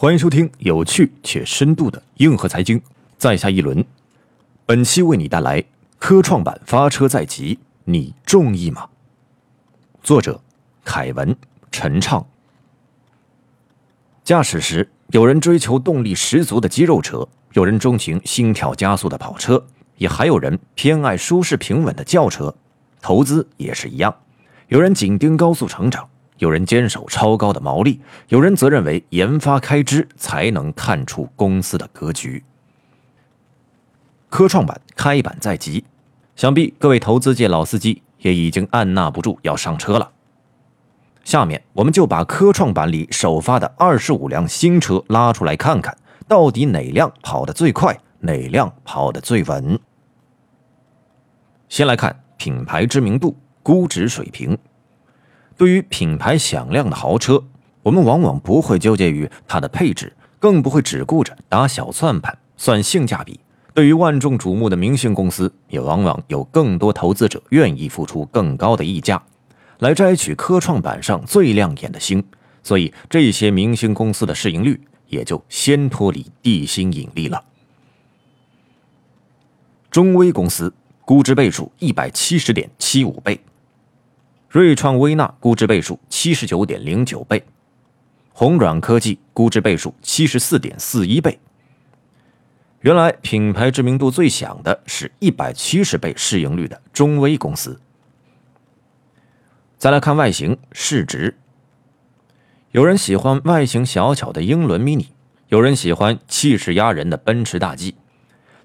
欢迎收听有趣且深度的硬核财经，在下一轮。本期为你带来科创板发车在即，你中意吗？作者：凯文、陈畅。驾驶时，有人追求动力十足的肌肉车，有人钟情心跳加速的跑车，也还有人偏爱舒适平稳的轿车。投资也是一样，有人紧盯高速成长。有人坚守超高的毛利，有人则认为研发开支才能看出公司的格局。科创板开板在即，想必各位投资界老司机也已经按捺不住要上车了。下面我们就把科创板里首发的二十五辆新车拉出来看看，到底哪辆跑得最快，哪辆跑得最稳。先来看品牌知名度、估值水平。对于品牌响亮的豪车，我们往往不会纠结于它的配置，更不会只顾着打小算盘算性价比。对于万众瞩目的明星公司，也往往有更多投资者愿意付出更高的溢价，来摘取科创板上最亮眼的星。所以，这些明星公司的市盈率也就先脱离地心引力了。中微公司估值倍数一百七十点七五倍。瑞创微纳估值倍数七十九点零九倍，红软科技估值倍数七十四点四一倍。原来品牌知名度最响的是一百七十倍市盈率的中微公司。再来看外形市值，有人喜欢外形小巧的英伦 mini，有人喜欢气势压人的奔驰大 G。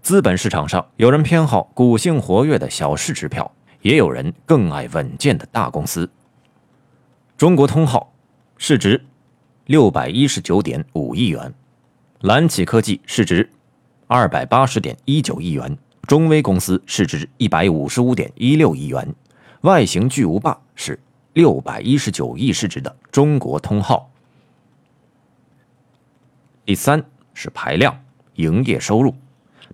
资本市场上，有人偏好股性活跃的小市值票。也有人更爱稳健的大公司。中国通号市值六百一十九点五亿元，蓝启科技市值二百八十点一九亿元，中微公司市值一百五十五点一六亿元，外形巨无霸是六百一十九亿市值的中国通号。第三是排量，营业收入，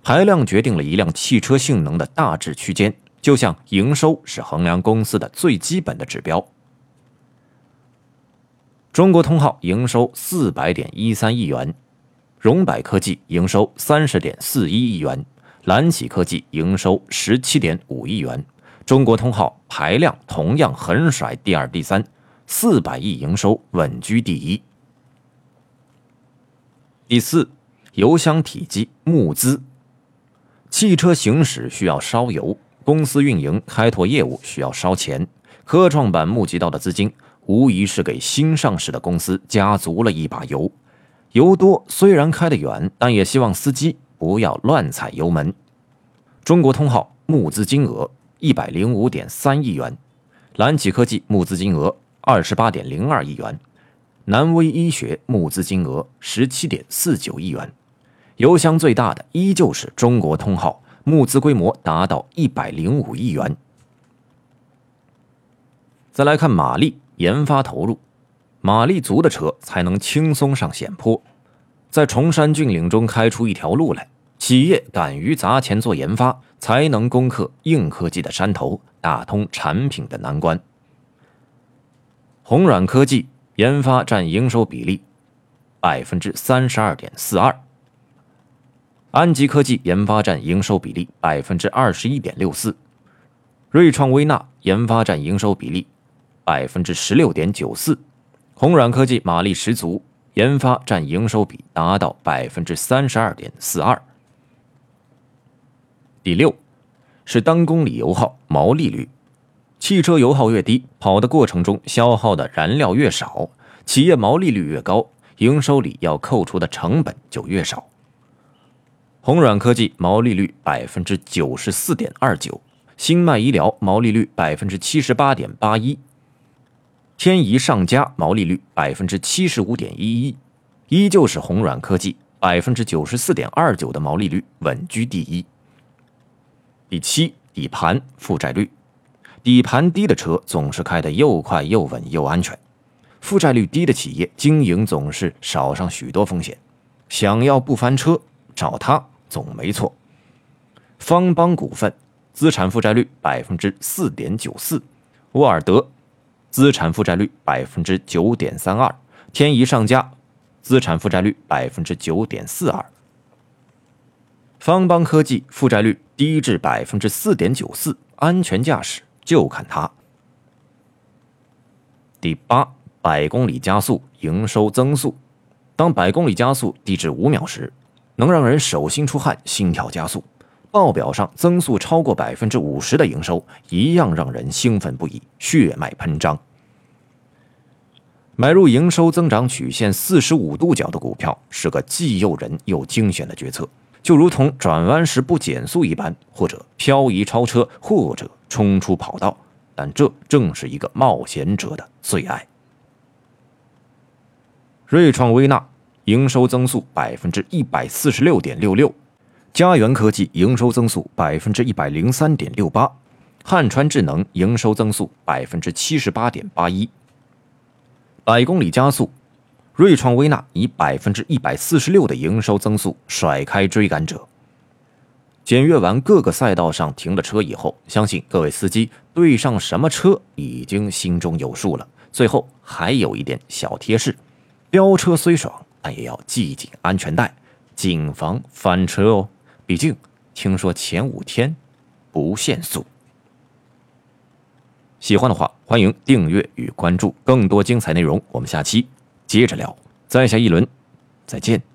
排量决定了一辆汽车性能的大致区间。就像营收是衡量公司的最基本的指标。中国通号营收四百点一三亿元，荣百科技营收三十点四一亿元，蓝启科技营收十七点五亿元。中国通号排量同样横甩第二、第三，四百亿营收稳居第一。第四，油箱体积募资，汽车行驶需要烧油。公司运营开拓业务需要烧钱，科创板募集到的资金无疑是给新上市的公司加足了一把油。油多虽然开得远，但也希望司机不要乱踩油门。中国通号募资金额一百零五点三亿元，蓝启科技募资金额二十八点零二亿元，南威医学募资金额十七点四九亿元。油箱最大的依旧是中国通号。募资规模达到一百零五亿元。再来看马力研发投入，马力足的车才能轻松上险坡，在崇山峻岭中开出一条路来。企业敢于砸钱做研发，才能攻克硬科技的山头，打通产品的难关。红软科技研发占营收比例百分之三十二点四二。安吉科技研发占营收比例百分之二十一点六四，瑞创微纳研发占营收比例百分之十六点九四，红软科技马力十足，研发占营收比达到百分之三十二点四二。第六是单公里油耗毛利率，汽车油耗越低，跑的过程中消耗的燃料越少，企业毛利率越高，营收里要扣除的成本就越少。红软科技毛利率百分之九十四点二九，新迈医疗毛利率百分之七十八点八一，天仪上佳毛利率百分之七十五点一一，依旧是红软科技百分之九十四点二九的毛利率稳居第一。第七，底盘负债率，底盘低的车总是开得又快又稳又安全，负债率低的企业经营总是少上许多风险。想要不翻车，找他总没错。方邦股份资产负债率百分之四点九四，沃尔德资产负债率百分之九点三二，天仪上佳资产负债率百分之九点四二。方邦科技负债率低至百分之四点九四，安全驾驶就看它。第八，百公里加速营收增速，当百公里加速低至五秒时，能让人手心出汗、心跳加速；报表上增速超过百分之五十的营收，一样让人兴奋不已、血脉喷张。买入营收增长曲线四十五度角的股票，是个既诱人又惊险的决策。就如同转弯时不减速一般，或者漂移超车，或者冲出跑道，但这正是一个冒险者的最爱。瑞创微纳营收增速百分之一百四十六点六六，嘉元科技营收增速百分之一百零三点六八，汉川智能营收增速百分之七十八点八一，百公里加速。瑞创微纳以百分之一百四十六的营收增速甩开追赶者。检阅完各个赛道上停的车以后，相信各位司机对上什么车已经心中有数了。最后还有一点小贴士：飙车虽爽，但也要系紧安全带，谨防翻车哦。毕竟听说前五天不限速。喜欢的话，欢迎订阅与关注更多精彩内容。我们下期。接着聊，再下一轮，再见。